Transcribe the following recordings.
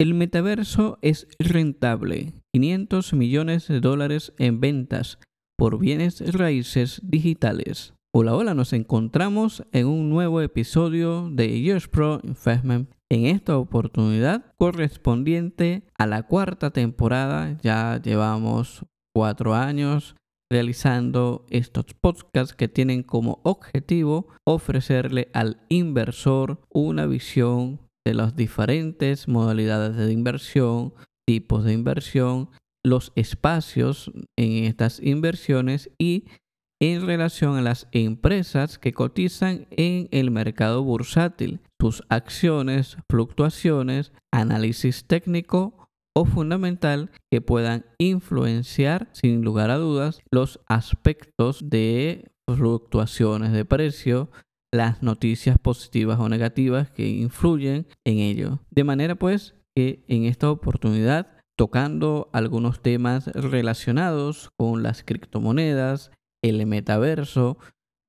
El metaverso es rentable. 500 millones de dólares en ventas por bienes raíces digitales. Hola, hola, nos encontramos en un nuevo episodio de Years Pro Investment. En esta oportunidad correspondiente a la cuarta temporada, ya llevamos cuatro años realizando estos podcasts que tienen como objetivo ofrecerle al inversor una visión de las diferentes modalidades de inversión, tipos de inversión, los espacios en estas inversiones y en relación a las empresas que cotizan en el mercado bursátil, sus acciones, fluctuaciones, análisis técnico o fundamental que puedan influenciar sin lugar a dudas los aspectos de fluctuaciones de precio, las noticias positivas o negativas que influyen en ello. De manera pues que en esta oportunidad, tocando algunos temas relacionados con las criptomonedas, el metaverso,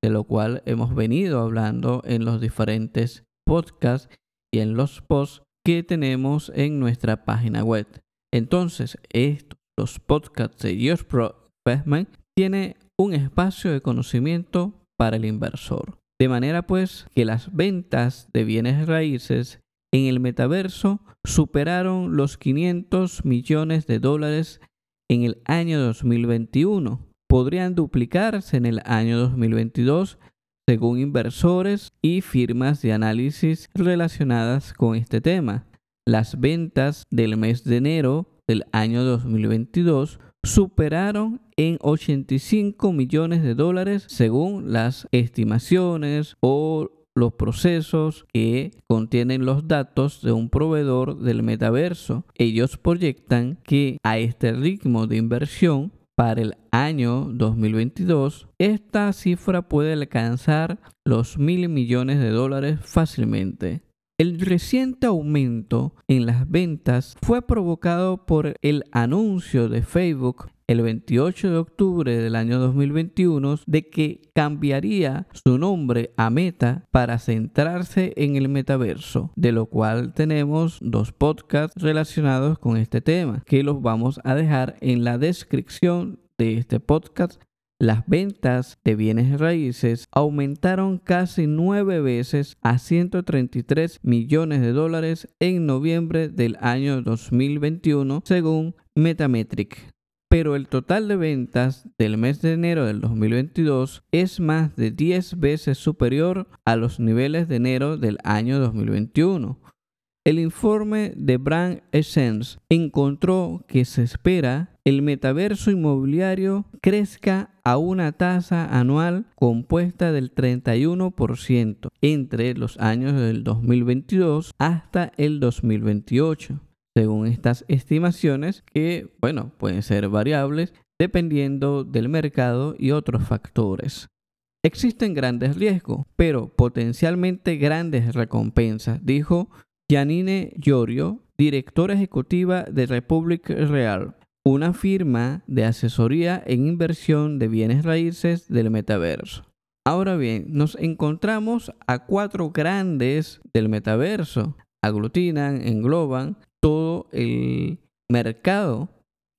de lo cual hemos venido hablando en los diferentes podcasts y en los posts que tenemos en nuestra página web. Entonces, estos, los podcasts de George Pro Investment tiene un espacio de conocimiento para el inversor. De manera pues que las ventas de bienes raíces en el metaverso superaron los 500 millones de dólares en el año 2021. Podrían duplicarse en el año 2022 según inversores y firmas de análisis relacionadas con este tema. Las ventas del mes de enero del año 2022 superaron en 85 millones de dólares según las estimaciones o los procesos que contienen los datos de un proveedor del metaverso. Ellos proyectan que a este ritmo de inversión para el año 2022, esta cifra puede alcanzar los mil millones de dólares fácilmente. El reciente aumento en las ventas fue provocado por el anuncio de Facebook el 28 de octubre del año 2021 de que cambiaría su nombre a Meta para centrarse en el metaverso, de lo cual tenemos dos podcasts relacionados con este tema, que los vamos a dejar en la descripción de este podcast las ventas de bienes raíces aumentaron casi nueve veces a 133 millones de dólares en noviembre del año 2021, según Metametric. Pero el total de ventas del mes de enero del 2022 es más de 10 veces superior a los niveles de enero del año 2021. El informe de Brand Essence encontró que se espera el metaverso inmobiliario crezca a una tasa anual compuesta del 31% entre los años del 2022 hasta el 2028, según estas estimaciones que, bueno, pueden ser variables dependiendo del mercado y otros factores. Existen grandes riesgos, pero potencialmente grandes recompensas, dijo Janine Llorio, directora ejecutiva de Republic Real, una firma de asesoría en inversión de bienes raíces del metaverso. Ahora bien, nos encontramos a cuatro grandes del metaverso. Aglutinan, engloban todo el mercado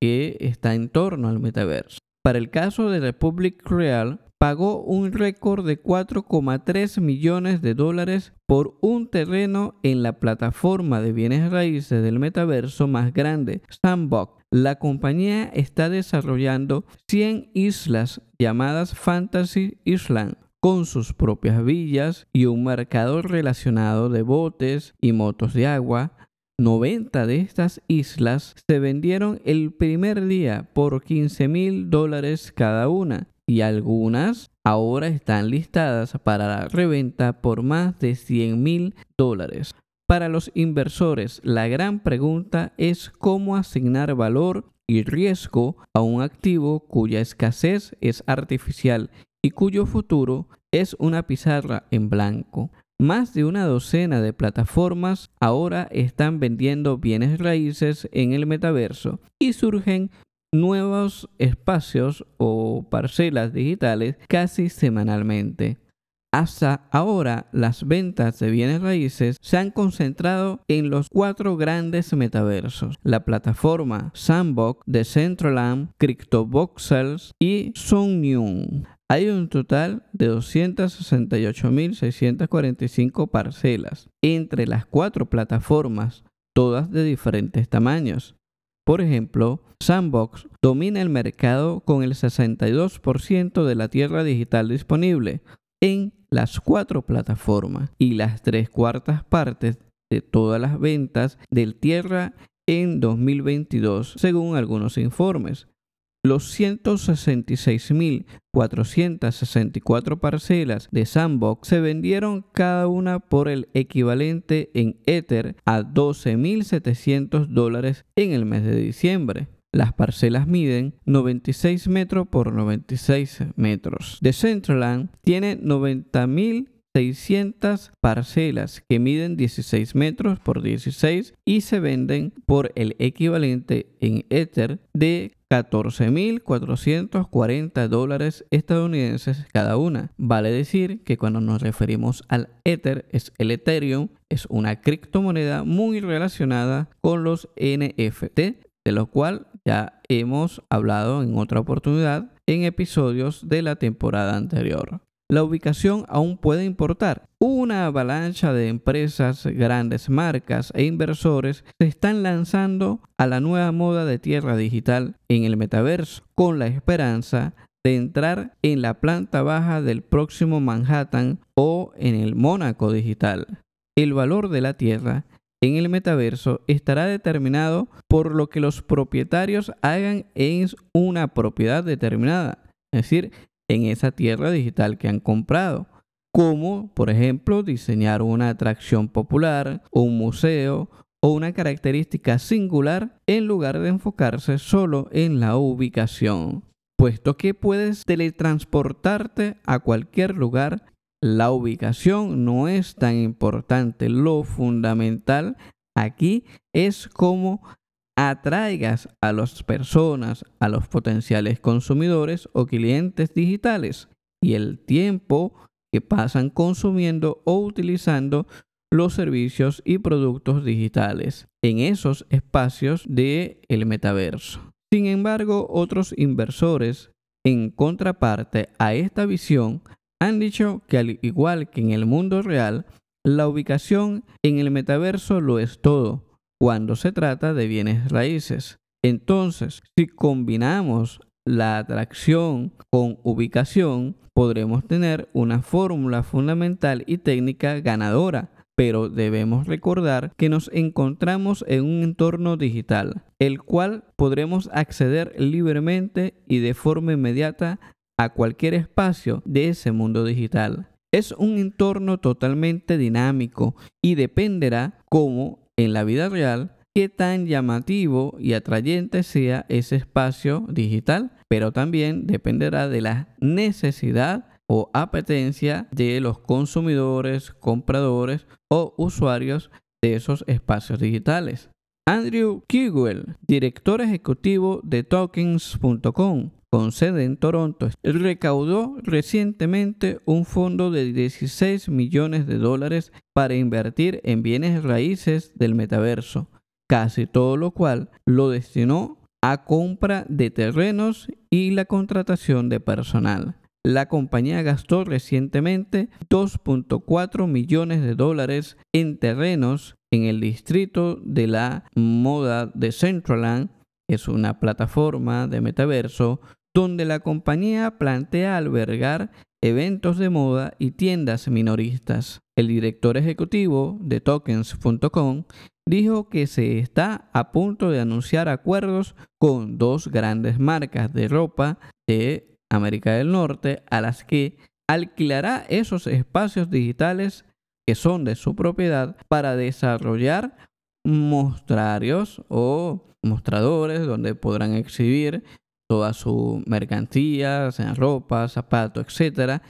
que está en torno al metaverso. Para el caso de Republic Real, pagó un récord de 4,3 millones de dólares por un terreno en la plataforma de bienes raíces del metaverso más grande, Sandbox. La compañía está desarrollando 100 islas llamadas Fantasy Island con sus propias villas y un mercado relacionado de botes y motos de agua, 90 de estas islas se vendieron el primer día por 15 mil dólares cada una y algunas ahora están listadas para la reventa por más de 100 mil dólares. Para los inversores, la gran pregunta es cómo asignar valor y riesgo a un activo cuya escasez es artificial y cuyo futuro es una pizarra en blanco. Más de una docena de plataformas ahora están vendiendo bienes raíces en el metaverso y surgen nuevos espacios o parcelas digitales casi semanalmente. Hasta ahora, las ventas de bienes raíces se han concentrado en los cuatro grandes metaversos: la plataforma Sandbox, Decentraland, CryptoVoxels y Songyun. Hay un total de 268.645 parcelas entre las cuatro plataformas, todas de diferentes tamaños. Por ejemplo, Sandbox domina el mercado con el 62% de la tierra digital disponible en las cuatro plataformas y las tres cuartas partes de todas las ventas del tierra en 2022, según algunos informes. Los 166.464 parcelas de Sandbox se vendieron cada una por el equivalente en Ether a 12.700 dólares en el mes de diciembre. Las parcelas miden 96 metros por 96 metros. Decentraland tiene 90.600 parcelas que miden 16 metros por 16 y se venden por el equivalente en Ether de 14.440 dólares estadounidenses cada una. Vale decir que cuando nos referimos al Ether es el Ethereum, es una criptomoneda muy relacionada con los NFT, de lo cual ya hemos hablado en otra oportunidad en episodios de la temporada anterior. La ubicación aún puede importar. Una avalancha de empresas, grandes marcas e inversores se están lanzando a la nueva moda de tierra digital en el metaverso con la esperanza de entrar en la planta baja del próximo Manhattan o en el Mónaco digital. El valor de la tierra en el metaverso estará determinado por lo que los propietarios hagan en una propiedad determinada, es decir, en esa tierra digital que han comprado, como por ejemplo diseñar una atracción popular, un museo o una característica singular en lugar de enfocarse solo en la ubicación. Puesto que puedes teletransportarte a cualquier lugar la ubicación no es tan importante. Lo fundamental aquí es cómo atraigas a las personas, a los potenciales consumidores o clientes digitales y el tiempo que pasan consumiendo o utilizando los servicios y productos digitales en esos espacios del el metaverso. Sin embargo, otros inversores, en contraparte a esta visión, han dicho que al igual que en el mundo real, la ubicación en el metaverso lo es todo cuando se trata de bienes raíces. Entonces, si combinamos la atracción con ubicación, podremos tener una fórmula fundamental y técnica ganadora. Pero debemos recordar que nos encontramos en un entorno digital, el cual podremos acceder libremente y de forma inmediata a cualquier espacio de ese mundo digital. Es un entorno totalmente dinámico y dependerá, como en la vida real, qué tan llamativo y atrayente sea ese espacio digital, pero también dependerá de la necesidad o apetencia de los consumidores, compradores o usuarios de esos espacios digitales. Andrew Kiguel, director ejecutivo de tokens.com, con sede en Toronto, recaudó recientemente un fondo de 16 millones de dólares para invertir en bienes raíces del metaverso, casi todo lo cual lo destinó a compra de terrenos y la contratación de personal. La compañía gastó recientemente 2.4 millones de dólares en terrenos en el distrito de la moda de Centraland, es una plataforma de metaverso donde la compañía plantea albergar eventos de moda y tiendas minoristas. El director ejecutivo de tokens.com dijo que se está a punto de anunciar acuerdos con dos grandes marcas de ropa de América del Norte, a las que alquilará esos espacios digitales que son de su propiedad para desarrollar mostrarios o mostradores donde podrán exhibir toda su mercancía, ropa, zapatos, etcétera,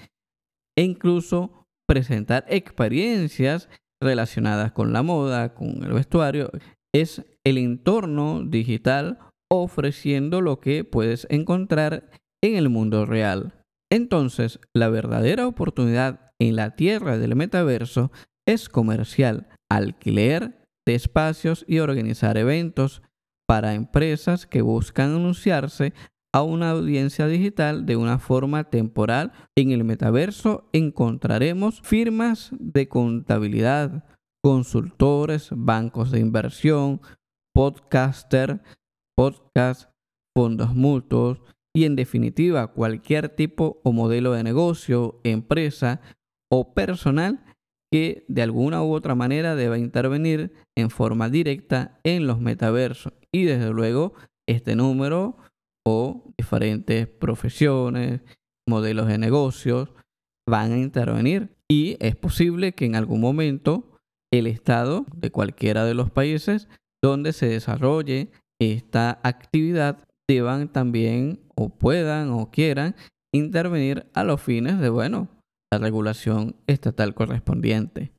e incluso presentar experiencias relacionadas con la moda, con el vestuario. Es el entorno digital ofreciendo lo que puedes encontrar en el mundo real. Entonces, la verdadera oportunidad en la tierra del metaverso es comercial, alquiler de espacios y organizar eventos para empresas que buscan anunciarse a una audiencia digital de una forma temporal. En el metaverso encontraremos firmas de contabilidad, consultores, bancos de inversión, podcaster, podcast, fondos mutuos y en definitiva cualquier tipo o modelo de negocio, empresa o personal que de alguna u otra manera deba intervenir en forma directa en los metaversos. Y desde luego este número o diferentes profesiones, modelos de negocios van a intervenir. Y es posible que en algún momento el Estado de cualquiera de los países donde se desarrolle esta actividad deban también o puedan o quieran intervenir a los fines de, bueno, la regulación estatal correspondiente.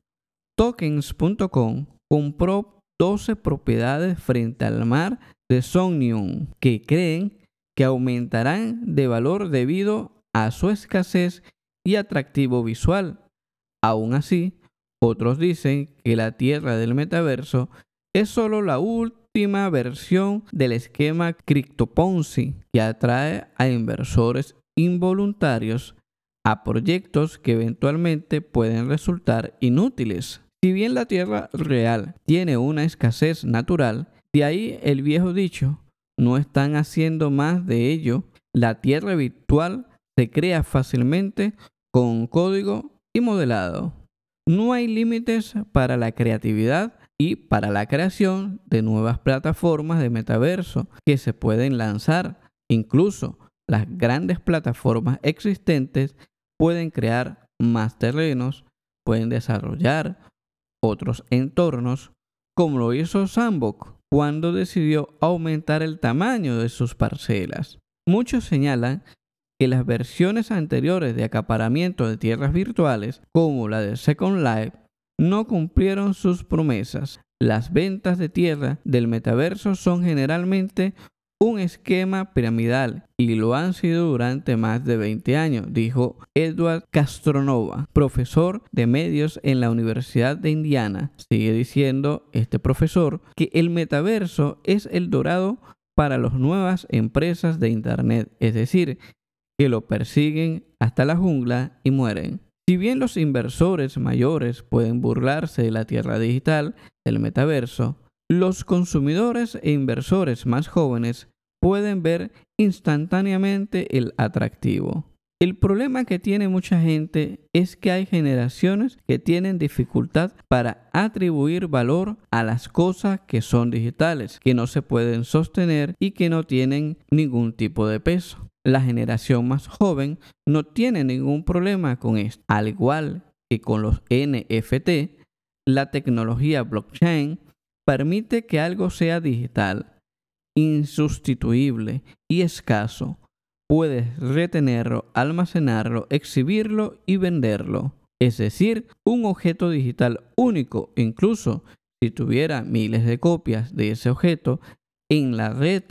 Tokens.com compró 12 propiedades frente al mar de Somnium que creen que aumentarán de valor debido a su escasez y atractivo visual. Aún así, otros dicen que la tierra del metaverso es solo la última versión del esquema CryptoPonzi que atrae a inversores involuntarios a proyectos que eventualmente pueden resultar inútiles. Si bien la tierra real tiene una escasez natural, de ahí el viejo dicho, no están haciendo más de ello. La tierra virtual se crea fácilmente con código y modelado. No hay límites para la creatividad y para la creación de nuevas plataformas de metaverso que se pueden lanzar. Incluso las grandes plataformas existentes pueden crear más terrenos, pueden desarrollar otros entornos, como lo hizo Sandbox cuando decidió aumentar el tamaño de sus parcelas. Muchos señalan que las versiones anteriores de acaparamiento de tierras virtuales, como la de Second Life, no cumplieron sus promesas. Las ventas de tierra del metaverso son generalmente un esquema piramidal y lo han sido durante más de 20 años, dijo Edward Castronova, profesor de medios en la Universidad de Indiana. Sigue diciendo este profesor que el metaverso es el dorado para las nuevas empresas de Internet, es decir, que lo persiguen hasta la jungla y mueren. Si bien los inversores mayores pueden burlarse de la tierra digital, del metaverso, los consumidores e inversores más jóvenes pueden ver instantáneamente el atractivo. El problema que tiene mucha gente es que hay generaciones que tienen dificultad para atribuir valor a las cosas que son digitales, que no se pueden sostener y que no tienen ningún tipo de peso. La generación más joven no tiene ningún problema con esto. Al igual que con los NFT, la tecnología blockchain permite que algo sea digital, insustituible y escaso. Puedes retenerlo, almacenarlo, exhibirlo y venderlo. Es decir, un objeto digital único, incluso si tuviera miles de copias de ese objeto en la red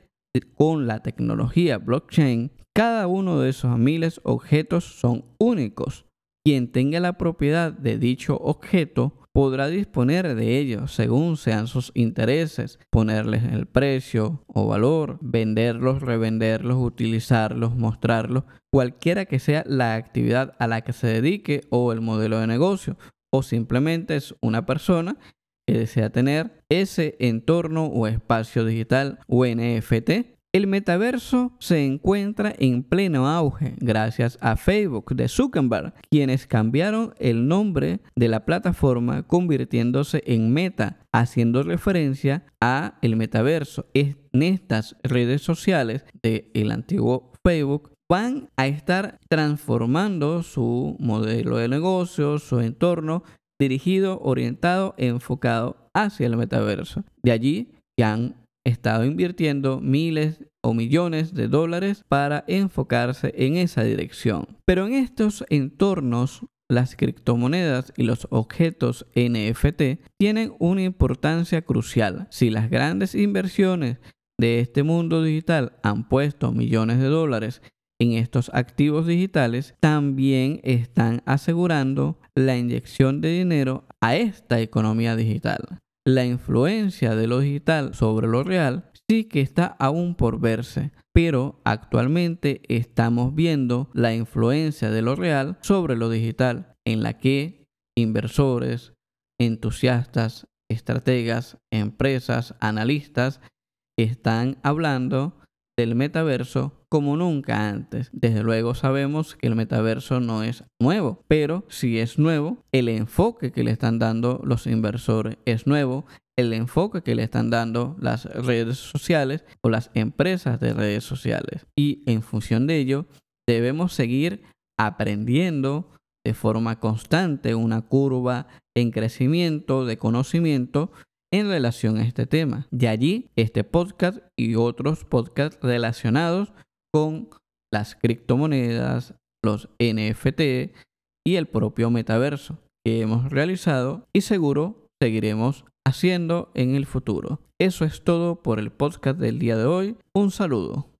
con la tecnología blockchain, cada uno de esos miles objetos son únicos. Quien tenga la propiedad de dicho objeto podrá disponer de ellos según sean sus intereses, ponerles el precio o valor, venderlos, revenderlos, utilizarlos, mostrarlos, cualquiera que sea la actividad a la que se dedique o el modelo de negocio, o simplemente es una persona que desea tener ese entorno o espacio digital o NFT el metaverso se encuentra en pleno auge gracias a Facebook de Zuckerberg, quienes cambiaron el nombre de la plataforma convirtiéndose en Meta, haciendo referencia a el metaverso. En estas redes sociales del el antiguo Facebook van a estar transformando su modelo de negocio, su entorno dirigido, orientado, enfocado hacia el metaverso. De allí que han estado invirtiendo miles o millones de dólares para enfocarse en esa dirección. Pero en estos entornos las criptomonedas y los objetos NFT tienen una importancia crucial. Si las grandes inversiones de este mundo digital han puesto millones de dólares en estos activos digitales, también están asegurando la inyección de dinero a esta economía digital. La influencia de lo digital sobre lo real sí que está aún por verse, pero actualmente estamos viendo la influencia de lo real sobre lo digital, en la que inversores, entusiastas, estrategas, empresas, analistas están hablando del metaverso como nunca antes. Desde luego sabemos que el metaverso no es nuevo, pero si es nuevo, el enfoque que le están dando los inversores es nuevo, el enfoque que le están dando las redes sociales o las empresas de redes sociales. Y en función de ello, debemos seguir aprendiendo de forma constante una curva en crecimiento de conocimiento en relación a este tema. De allí este podcast y otros podcasts relacionados con las criptomonedas, los NFT y el propio metaverso que hemos realizado y seguro seguiremos haciendo en el futuro. Eso es todo por el podcast del día de hoy. Un saludo.